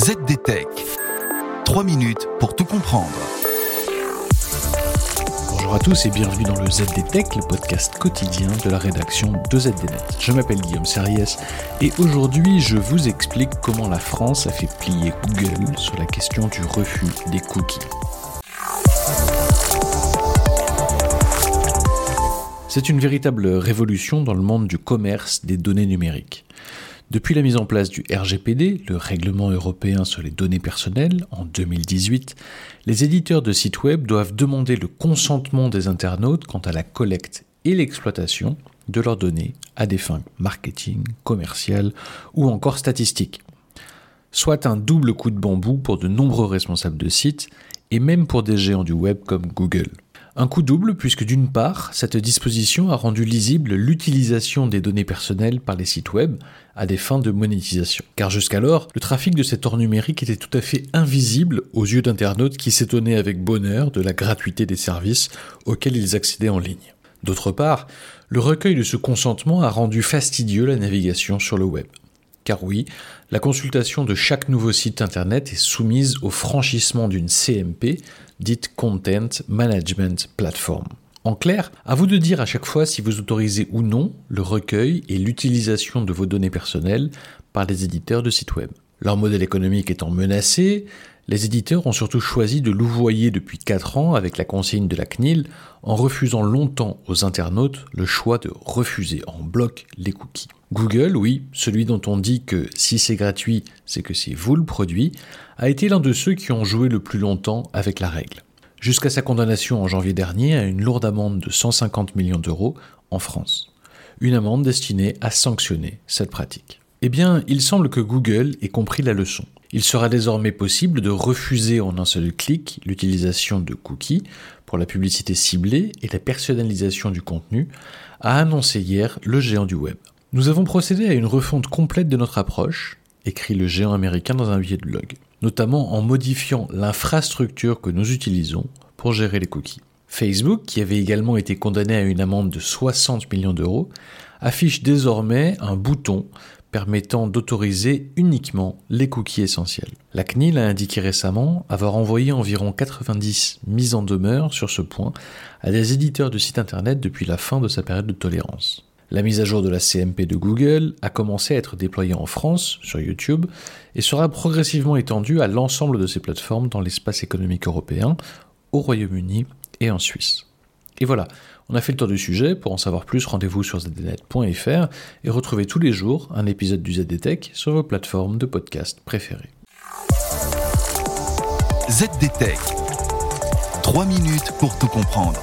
ZDTech. 3 minutes pour tout comprendre. Bonjour à tous et bienvenue dans le ZDTech, le podcast quotidien de la rédaction de ZDNet. Je m'appelle Guillaume Sariès et aujourd'hui je vous explique comment la France a fait plier Google sur la question du refus des cookies. C'est une véritable révolution dans le monde du commerce des données numériques. Depuis la mise en place du RGPD, le règlement européen sur les données personnelles, en 2018, les éditeurs de sites web doivent demander le consentement des internautes quant à la collecte et l'exploitation de leurs données à des fins marketing, commerciales ou encore statistiques. Soit un double coup de bambou pour de nombreux responsables de sites et même pour des géants du web comme Google. Un coup double puisque d'une part, cette disposition a rendu lisible l'utilisation des données personnelles par les sites web à des fins de monétisation. Car jusqu'alors, le trafic de cet or numérique était tout à fait invisible aux yeux d'internautes qui s'étonnaient avec bonheur de la gratuité des services auxquels ils accédaient en ligne. D'autre part, le recueil de ce consentement a rendu fastidieux la navigation sur le web. Car oui, la consultation de chaque nouveau site internet est soumise au franchissement d'une CMP, dite Content Management Platform. En clair, à vous de dire à chaque fois si vous autorisez ou non le recueil et l'utilisation de vos données personnelles par les éditeurs de sites web. Leur modèle économique étant menacé, les éditeurs ont surtout choisi de louvoyer depuis 4 ans avec la consigne de la CNIL en refusant longtemps aux internautes le choix de refuser en bloc les cookies. Google, oui, celui dont on dit que si c'est gratuit, c'est que c'est vous le produit, a été l'un de ceux qui ont joué le plus longtemps avec la règle. Jusqu'à sa condamnation en janvier dernier à une lourde amende de 150 millions d'euros en France. Une amende destinée à sanctionner cette pratique. Eh bien, il semble que Google ait compris la leçon. Il sera désormais possible de refuser en un seul clic l'utilisation de cookies pour la publicité ciblée et la personnalisation du contenu, a annoncé hier le géant du web. Nous avons procédé à une refonte complète de notre approche, écrit le géant américain dans un billet de blog, notamment en modifiant l'infrastructure que nous utilisons pour gérer les cookies. Facebook, qui avait également été condamné à une amende de 60 millions d'euros, affiche désormais un bouton permettant d'autoriser uniquement les cookies essentiels. La CNIL a indiqué récemment avoir envoyé environ 90 mises en demeure sur ce point à des éditeurs de sites internet depuis la fin de sa période de tolérance. La mise à jour de la CMP de Google a commencé à être déployée en France sur YouTube et sera progressivement étendue à l'ensemble de ces plateformes dans l'espace économique européen, au Royaume-Uni et en Suisse. Et voilà, on a fait le tour du sujet. Pour en savoir plus, rendez-vous sur zdnet.fr et retrouvez tous les jours un épisode du ZDTech sur vos plateformes de podcast préférées. ZDTech. 3 minutes pour tout comprendre.